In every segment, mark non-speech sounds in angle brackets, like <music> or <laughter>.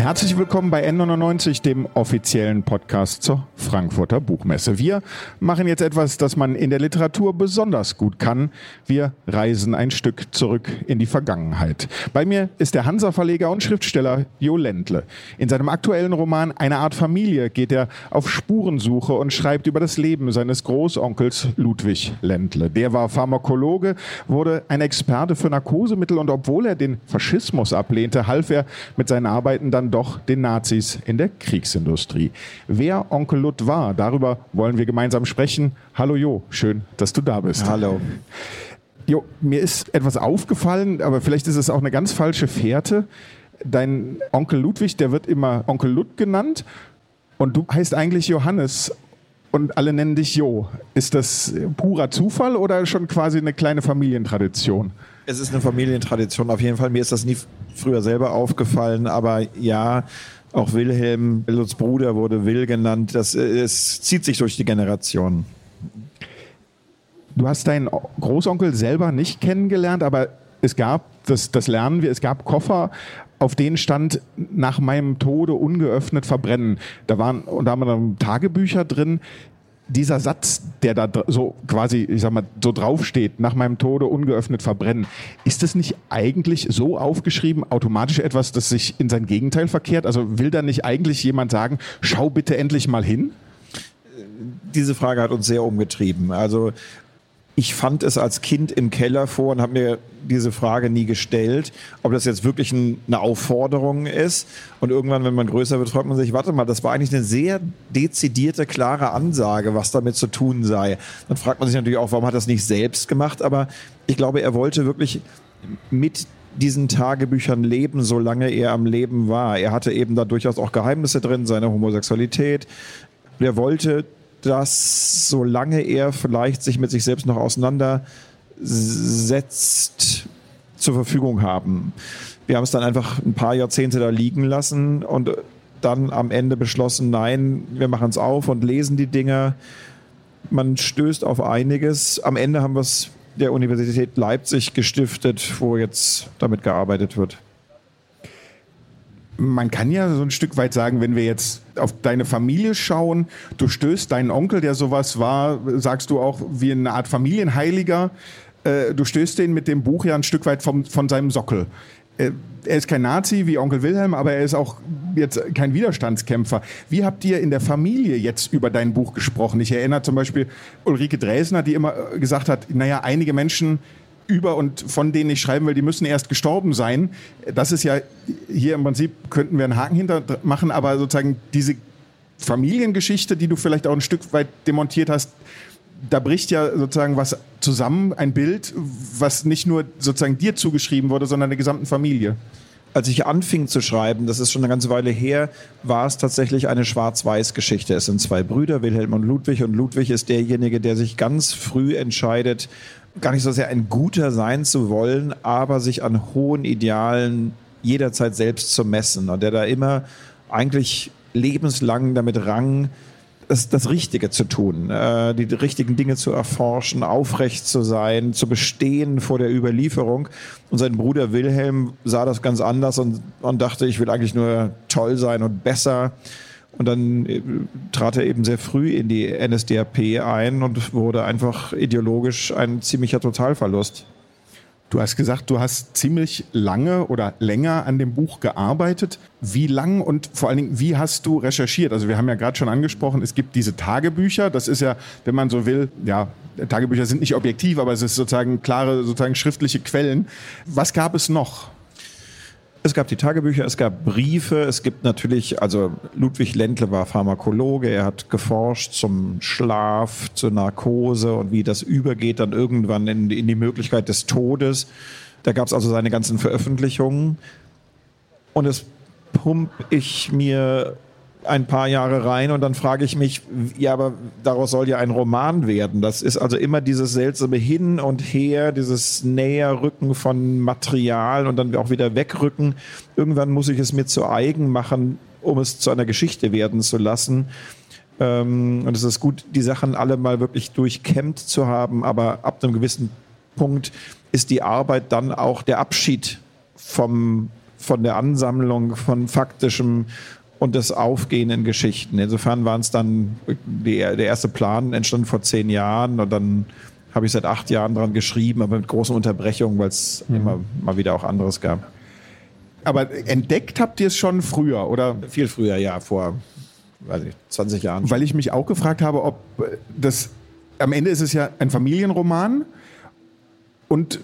Herzlich willkommen bei N99, dem offiziellen Podcast zur Frankfurter Buchmesse. Wir machen jetzt etwas, das man in der Literatur besonders gut kann. Wir reisen ein Stück zurück in die Vergangenheit. Bei mir ist der Hansa-Verleger und Schriftsteller Jo Ländle. In seinem aktuellen Roman Eine Art Familie geht er auf Spurensuche und schreibt über das Leben seines Großonkels Ludwig Ländle. Der war Pharmakologe, wurde ein Experte für Narkosemittel und obwohl er den Faschismus ablehnte, half er mit seinen Arbeiten dann doch den Nazis in der Kriegsindustrie. Wer Onkel Lud war, darüber wollen wir gemeinsam sprechen. Hallo Jo, schön, dass du da bist. Hallo. Jo, mir ist etwas aufgefallen, aber vielleicht ist es auch eine ganz falsche Fährte. Dein Onkel Ludwig, der wird immer Onkel Lud genannt und du heißt eigentlich Johannes und alle nennen dich Jo. Ist das purer Zufall oder schon quasi eine kleine Familientradition? Es ist eine Familientradition auf jeden Fall. Mir ist das nie früher selber aufgefallen, aber ja, auch Wilhelm, Lutz Bruder wurde Will genannt. Das, es zieht sich durch die Generationen. Du hast deinen Großonkel selber nicht kennengelernt, aber es gab, das, das lernen wir, es gab Koffer, auf denen stand nach meinem Tode ungeöffnet verbrennen. Da waren unter anderem Tagebücher drin. Dieser Satz, der da so quasi, ich sag mal, so draufsteht, nach meinem Tode ungeöffnet verbrennen, ist das nicht eigentlich so aufgeschrieben, automatisch etwas, das sich in sein Gegenteil verkehrt? Also will da nicht eigentlich jemand sagen, schau bitte endlich mal hin? Diese Frage hat uns sehr umgetrieben. Also ich fand es als Kind im Keller vor und habe mir diese Frage nie gestellt, ob das jetzt wirklich ein, eine Aufforderung ist. Und irgendwann, wenn man größer wird, fragt man sich, warte mal, das war eigentlich eine sehr dezidierte, klare Ansage, was damit zu tun sei. Dann fragt man sich natürlich auch, warum hat er das nicht selbst gemacht? Aber ich glaube, er wollte wirklich mit diesen Tagebüchern leben, solange er am Leben war. Er hatte eben da durchaus auch Geheimnisse drin, seine Homosexualität. Er wollte dass solange er vielleicht sich mit sich selbst noch auseinandersetzt, zur Verfügung haben. Wir haben es dann einfach ein paar Jahrzehnte da liegen lassen und dann am Ende beschlossen, nein, wir machen es auf und lesen die Dinge. Man stößt auf einiges. Am Ende haben wir es der Universität Leipzig gestiftet, wo jetzt damit gearbeitet wird man kann ja so ein Stück weit sagen, wenn wir jetzt auf deine Familie schauen, du stößt deinen Onkel, der sowas war, sagst du auch wie eine Art Familienheiliger, äh, du stößt den mit dem Buch ja ein Stück weit vom, von seinem Sockel. Äh, er ist kein Nazi wie Onkel Wilhelm, aber er ist auch jetzt kein Widerstandskämpfer. Wie habt ihr in der Familie jetzt über dein Buch gesprochen? Ich erinnere zum Beispiel Ulrike Dresner, die immer gesagt hat, naja, einige Menschen über und von denen ich schreiben will, die müssen erst gestorben sein. Das ist ja hier im Prinzip, könnten wir einen Haken hinter machen, aber sozusagen diese Familiengeschichte, die du vielleicht auch ein Stück weit demontiert hast, da bricht ja sozusagen was zusammen, ein Bild, was nicht nur sozusagen dir zugeschrieben wurde, sondern der gesamten Familie als ich anfing zu schreiben, das ist schon eine ganze Weile her, war es tatsächlich eine Schwarz-Weiß-Geschichte. Es sind zwei Brüder, Wilhelm und Ludwig, und Ludwig ist derjenige, der sich ganz früh entscheidet, gar nicht so sehr ein Guter sein zu wollen, aber sich an hohen Idealen jederzeit selbst zu messen und der da immer eigentlich lebenslang damit rang, das, das Richtige zu tun, äh, die richtigen Dinge zu erforschen, aufrecht zu sein, zu bestehen vor der Überlieferung. Und sein Bruder Wilhelm sah das ganz anders und, und dachte, ich will eigentlich nur toll sein und besser. Und dann äh, trat er eben sehr früh in die NSDAP ein und wurde einfach ideologisch ein ziemlicher Totalverlust. Du hast gesagt, du hast ziemlich lange oder länger an dem Buch gearbeitet. Wie lang und vor allen Dingen, wie hast du recherchiert? Also wir haben ja gerade schon angesprochen, es gibt diese Tagebücher. Das ist ja, wenn man so will, ja, Tagebücher sind nicht objektiv, aber es ist sozusagen klare, sozusagen schriftliche Quellen. Was gab es noch? Es gab die Tagebücher, es gab Briefe, es gibt natürlich, also Ludwig Ländle war Pharmakologe, er hat geforscht zum Schlaf, zur Narkose und wie das übergeht dann irgendwann in, in die Möglichkeit des Todes. Da gab es also seine ganzen Veröffentlichungen. Und das pump ich mir ein paar Jahre rein und dann frage ich mich, ja, aber daraus soll ja ein Roman werden. Das ist also immer dieses seltsame Hin und Her, dieses Näherrücken von Material und dann auch wieder wegrücken. Irgendwann muss ich es mir zu eigen machen, um es zu einer Geschichte werden zu lassen. Ähm, und es ist gut, die Sachen alle mal wirklich durchkämmt zu haben, aber ab einem gewissen Punkt ist die Arbeit dann auch der Abschied vom, von der Ansammlung von faktischem und das Aufgehen in Geschichten. Insofern waren es dann, die, der erste Plan entstand vor zehn Jahren und dann habe ich seit acht Jahren dran geschrieben, aber mit großen Unterbrechungen, weil es mhm. immer mal wieder auch anderes gab. Aber entdeckt habt ihr es schon früher, oder? Viel früher, ja, vor weiß ich, 20 Jahren. Weil ich mich auch gefragt habe, ob das, am Ende ist es ja ein Familienroman und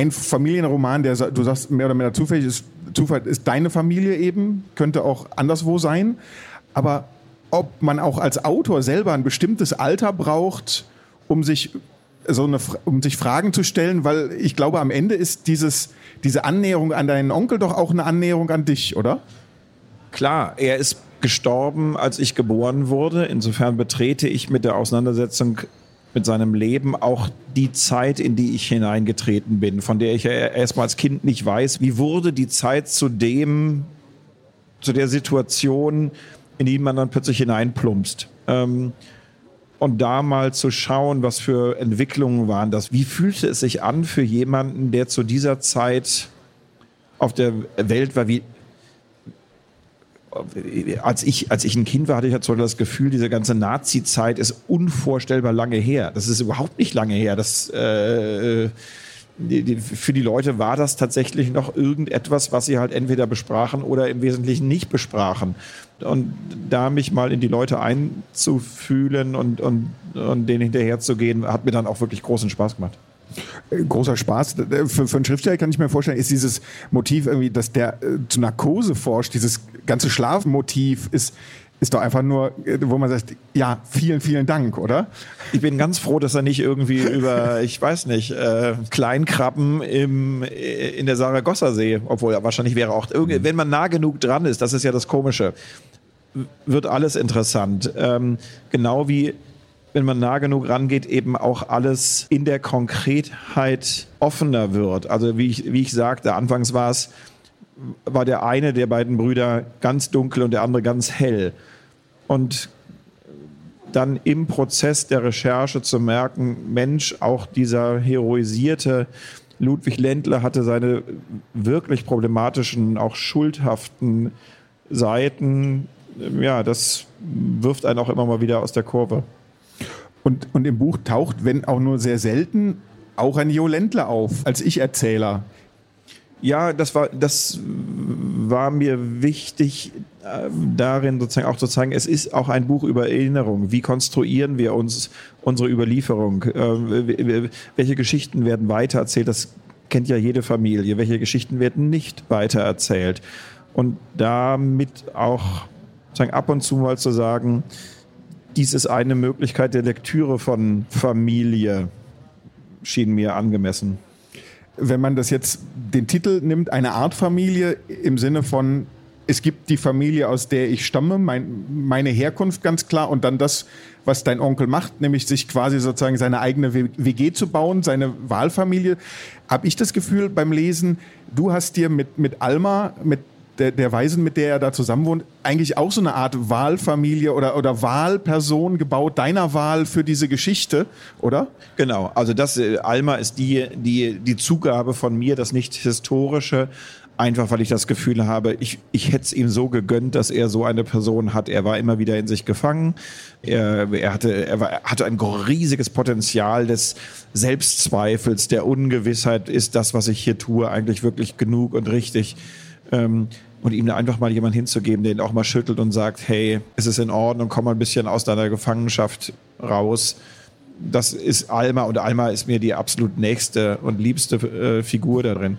ein Familienroman, der du sagst mehr oder weniger zufällig ist, Zufall ist deine Familie eben, könnte auch anderswo sein. Aber ob man auch als Autor selber ein bestimmtes Alter braucht, um sich so eine, um sich Fragen zu stellen, weil ich glaube, am Ende ist dieses, diese Annäherung an deinen Onkel doch auch eine Annäherung an dich, oder? Klar, er ist gestorben, als ich geboren wurde. Insofern betrete ich mit der Auseinandersetzung mit seinem Leben auch die Zeit, in die ich hineingetreten bin, von der ich ja erstmal als Kind nicht weiß, wie wurde die Zeit zu dem, zu der Situation, in die man dann plötzlich hineinplumpst. Ähm, und da mal zu schauen, was für Entwicklungen waren das. Wie fühlte es sich an für jemanden, der zu dieser Zeit auf der Welt war? Wie, als ich, als ich ein Kind war, hatte ich halt so das Gefühl, diese ganze Nazi-Zeit ist unvorstellbar lange her. Das ist überhaupt nicht lange her. Das, äh, die, die, für die Leute war das tatsächlich noch irgendetwas, was sie halt entweder besprachen oder im Wesentlichen nicht besprachen. Und da mich mal in die Leute einzufühlen und, und, und denen hinterherzugehen, hat mir dann auch wirklich großen Spaß gemacht großer Spaß. Für, für einen Schriftsteller kann ich mir vorstellen, ist dieses Motiv irgendwie, dass der äh, zu Narkose forscht, dieses ganze Schlafmotiv ist, ist doch einfach nur, äh, wo man sagt, ja, vielen, vielen Dank, oder? Ich bin ganz froh, dass er nicht irgendwie über, ich weiß nicht, äh, Kleinkrabben im, äh, in der Saragossa-See, obwohl er wahrscheinlich wäre auch, wenn man nah genug dran ist, das ist ja das Komische, wird alles interessant. Ähm, genau wie wenn man nah genug rangeht, eben auch alles in der Konkretheit offener wird. Also wie ich, wie ich sagte, anfangs war es, war der eine der beiden Brüder ganz dunkel und der andere ganz hell. Und dann im Prozess der Recherche zu merken, Mensch, auch dieser heroisierte Ludwig Ländler hatte seine wirklich problematischen, auch schuldhaften Seiten. Ja, das wirft einen auch immer mal wieder aus der Kurve. Und, und im Buch taucht, wenn auch nur sehr selten, auch ein Jo Ländler auf, als Ich-Erzähler. Ja, das war, das war mir wichtig, äh, darin sozusagen auch zu zeigen, es ist auch ein Buch über Erinnerung. Wie konstruieren wir uns unsere Überlieferung? Äh, welche Geschichten werden weitererzählt? Das kennt ja jede Familie. Welche Geschichten werden nicht weitererzählt? Und damit auch sozusagen ab und zu mal zu sagen, dies ist eine Möglichkeit der Lektüre von Familie, schien mir angemessen. Wenn man das jetzt den Titel nimmt, eine Art Familie im Sinne von, es gibt die Familie, aus der ich stamme, mein, meine Herkunft ganz klar und dann das, was dein Onkel macht, nämlich sich quasi sozusagen seine eigene WG zu bauen, seine Wahlfamilie, habe ich das Gefühl beim Lesen, du hast dir mit, mit Alma, mit der, der Weisen, mit der er da zusammen wohnt, eigentlich auch so eine Art Wahlfamilie oder, oder Wahlperson gebaut, deiner Wahl für diese Geschichte, oder? Genau, also das, äh, Alma ist die, die, die Zugabe von mir, das nicht historische, einfach weil ich das Gefühl habe, ich, ich hätte es ihm so gegönnt, dass er so eine Person hat. Er war immer wieder in sich gefangen. Er, er, hatte, er war, hatte ein riesiges Potenzial des Selbstzweifels, der Ungewissheit. Ist das, was ich hier tue, eigentlich wirklich genug und richtig? Ähm, und ihm einfach mal jemand hinzugeben, der ihn auch mal schüttelt und sagt, hey, ist es in Ordnung, komm mal ein bisschen aus deiner Gefangenschaft raus. Das ist Alma und Alma ist mir die absolut nächste und liebste äh, Figur da drin.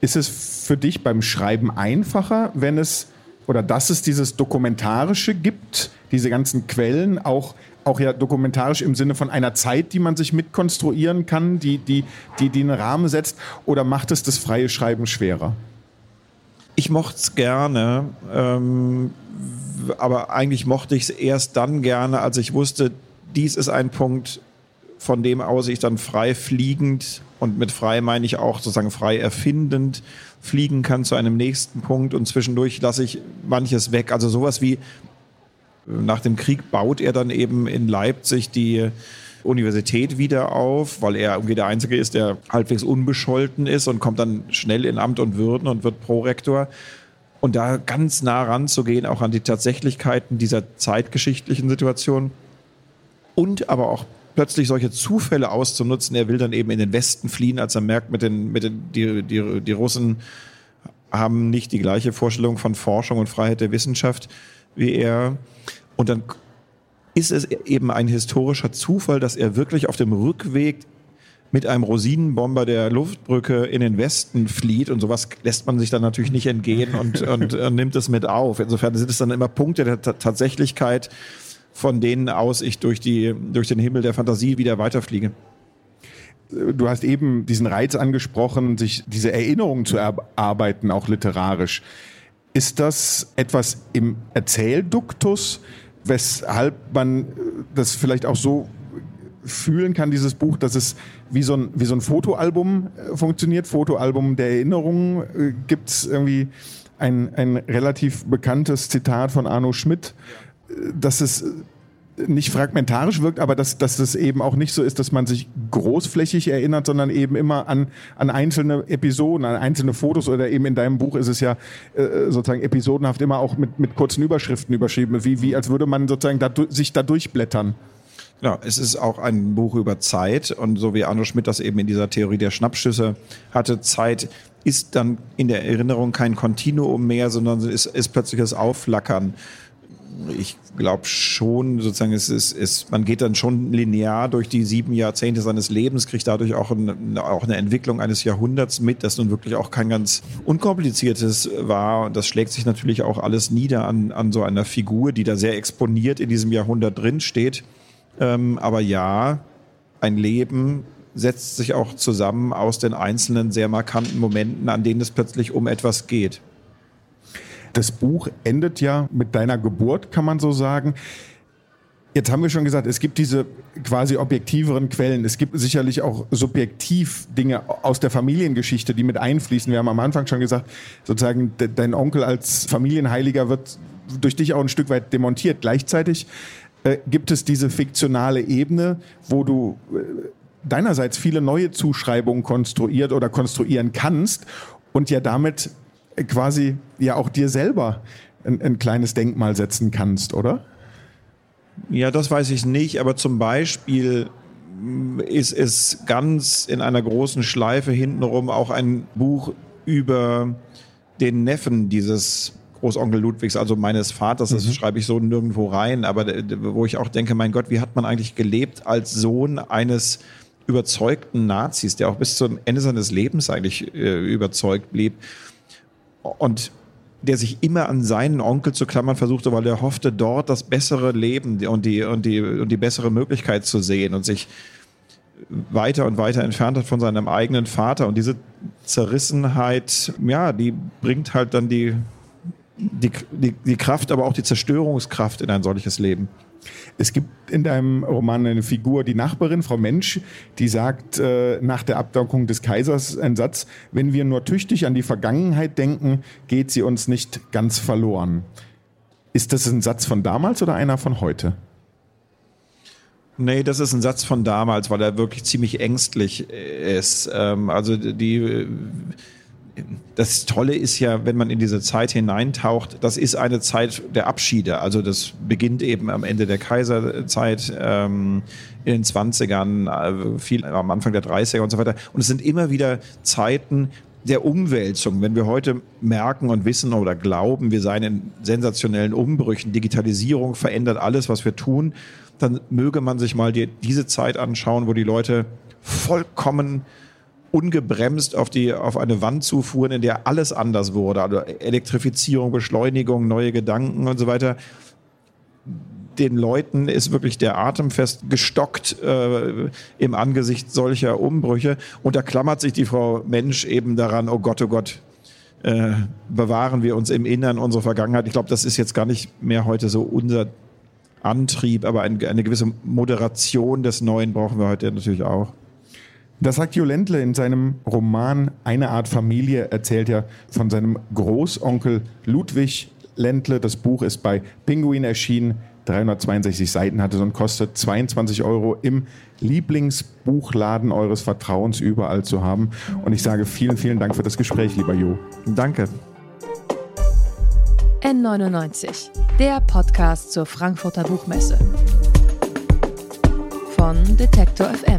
Ist es für dich beim Schreiben einfacher, wenn es oder dass es dieses Dokumentarische gibt, diese ganzen Quellen, auch, auch ja dokumentarisch im Sinne von einer Zeit, die man sich mitkonstruieren kann, die, die, die, die einen Rahmen setzt, oder macht es das freie Schreiben schwerer? Ich mochte es gerne, ähm, aber eigentlich mochte ich es erst dann gerne, als ich wusste, dies ist ein Punkt, von dem aus ich dann frei fliegend und mit frei meine ich auch sozusagen frei erfindend fliegen kann zu einem nächsten Punkt und zwischendurch lasse ich manches weg. Also sowas wie nach dem Krieg baut er dann eben in Leipzig die Universität wieder auf, weil er irgendwie der Einzige ist, der halbwegs unbescholten ist und kommt dann schnell in Amt und Würden und wird Prorektor. Und da ganz nah ranzugehen, auch an die Tatsächlichkeiten dieser zeitgeschichtlichen Situation und aber auch plötzlich solche Zufälle auszunutzen. Er will dann eben in den Westen fliehen, als er merkt, mit den, mit den, die, die, die Russen haben nicht die gleiche Vorstellung von Forschung und Freiheit der Wissenschaft wie er. Und dann ist es eben ein historischer Zufall, dass er wirklich auf dem Rückweg mit einem Rosinenbomber der Luftbrücke in den Westen flieht und sowas lässt man sich dann natürlich nicht entgehen <laughs> und, und, und nimmt es mit auf. Insofern sind es dann immer Punkte der T Tatsächlichkeit, von denen aus ich durch, die, durch den Himmel der Fantasie wieder weiterfliege. Du hast eben diesen Reiz angesprochen, sich diese Erinnerungen zu erarbeiten, auch literarisch. Ist das etwas im Erzählduktus, weshalb man das vielleicht auch so fühlen kann, dieses Buch, dass es wie so ein, wie so ein Fotoalbum äh, funktioniert, Fotoalbum der Erinnerungen. Äh, Gibt es irgendwie ein, ein relativ bekanntes Zitat von Arno Schmidt, äh, dass es nicht fragmentarisch wirkt, aber dass, dass es eben auch nicht so ist, dass man sich großflächig erinnert, sondern eben immer an, an einzelne Episoden, an einzelne Fotos oder eben in deinem Buch ist es ja äh, sozusagen episodenhaft immer auch mit, mit kurzen Überschriften überschrieben, wie, wie als würde man sozusagen da, sich da durchblättern. Genau, es ist auch ein Buch über Zeit und so wie Arno Schmidt das eben in dieser Theorie der Schnappschüsse hatte, Zeit ist dann in der Erinnerung kein Kontinuum mehr, sondern ist, ist plötzlich das Aufflackern ich glaube schon, sozusagen, es ist, es, man geht dann schon linear durch die sieben Jahrzehnte seines Lebens, kriegt dadurch auch, ein, auch eine Entwicklung eines Jahrhunderts mit, das nun wirklich auch kein ganz unkompliziertes war. Und das schlägt sich natürlich auch alles nieder an, an so einer Figur, die da sehr exponiert in diesem Jahrhundert drin steht. Ähm, aber ja, ein Leben setzt sich auch zusammen aus den einzelnen sehr markanten Momenten, an denen es plötzlich um etwas geht. Das Buch endet ja mit deiner Geburt, kann man so sagen. Jetzt haben wir schon gesagt, es gibt diese quasi objektiveren Quellen. Es gibt sicherlich auch subjektiv Dinge aus der Familiengeschichte, die mit einfließen. Wir haben am Anfang schon gesagt, sozusagen dein Onkel als Familienheiliger wird durch dich auch ein Stück weit demontiert. Gleichzeitig äh, gibt es diese fiktionale Ebene, wo du äh, deinerseits viele neue Zuschreibungen konstruiert oder konstruieren kannst und ja damit quasi ja auch dir selber ein, ein kleines Denkmal setzen kannst, oder? Ja, das weiß ich nicht, aber zum Beispiel ist es ganz in einer großen Schleife hintenrum auch ein Buch über den Neffen dieses Großonkel Ludwigs, also meines Vaters, das mhm. schreibe ich so nirgendwo rein, aber wo ich auch denke, mein Gott, wie hat man eigentlich gelebt als Sohn eines überzeugten Nazis, der auch bis zum Ende seines Lebens eigentlich äh, überzeugt blieb und der sich immer an seinen Onkel zu klammern versuchte, weil er hoffte, dort das bessere Leben und die, und die, und die bessere Möglichkeit zu sehen und sich weiter und weiter entfernt hat von seinem eigenen Vater. Und diese Zerrissenheit, ja, die bringt halt dann die, die, die, die Kraft, aber auch die Zerstörungskraft in ein solches Leben. Es gibt in deinem Roman eine Figur, die Nachbarin, Frau Mensch, die sagt äh, nach der Abdankung des Kaisers einen Satz, wenn wir nur tüchtig an die Vergangenheit denken, geht sie uns nicht ganz verloren. Ist das ein Satz von damals oder einer von heute? Nee, das ist ein Satz von damals, weil er wirklich ziemlich ängstlich ist. Ähm, also die das Tolle ist ja, wenn man in diese Zeit hineintaucht, das ist eine Zeit der Abschiede. Also das beginnt eben am Ende der Kaiserzeit, ähm, in den 20ern, äh, viel am Anfang der 30er und so weiter. Und es sind immer wieder Zeiten der Umwälzung. Wenn wir heute merken und wissen oder glauben, wir seien in sensationellen Umbrüchen, Digitalisierung verändert alles, was wir tun, dann möge man sich mal die, diese Zeit anschauen, wo die Leute vollkommen ungebremst auf, die, auf eine Wand zufuhren, in der alles anders wurde. Also Elektrifizierung, Beschleunigung, neue Gedanken und so weiter. Den Leuten ist wirklich der Atem fest gestockt äh, im Angesicht solcher Umbrüche. Und da klammert sich die Frau Mensch eben daran, oh Gott, oh Gott, äh, bewahren wir uns im Innern unsere Vergangenheit. Ich glaube, das ist jetzt gar nicht mehr heute so unser Antrieb, aber ein, eine gewisse Moderation des Neuen brauchen wir heute natürlich auch. Das sagt Jo Ländle in seinem Roman Eine Art Familie, erzählt er von seinem Großonkel Ludwig Ländle. Das Buch ist bei Pinguin erschienen. 362 Seiten hatte und kostet 22 Euro im Lieblingsbuchladen eures Vertrauens überall zu haben. Und ich sage vielen, vielen Dank für das Gespräch, lieber Jo. Danke. N99, der Podcast zur Frankfurter Buchmesse. Von Detektor FM,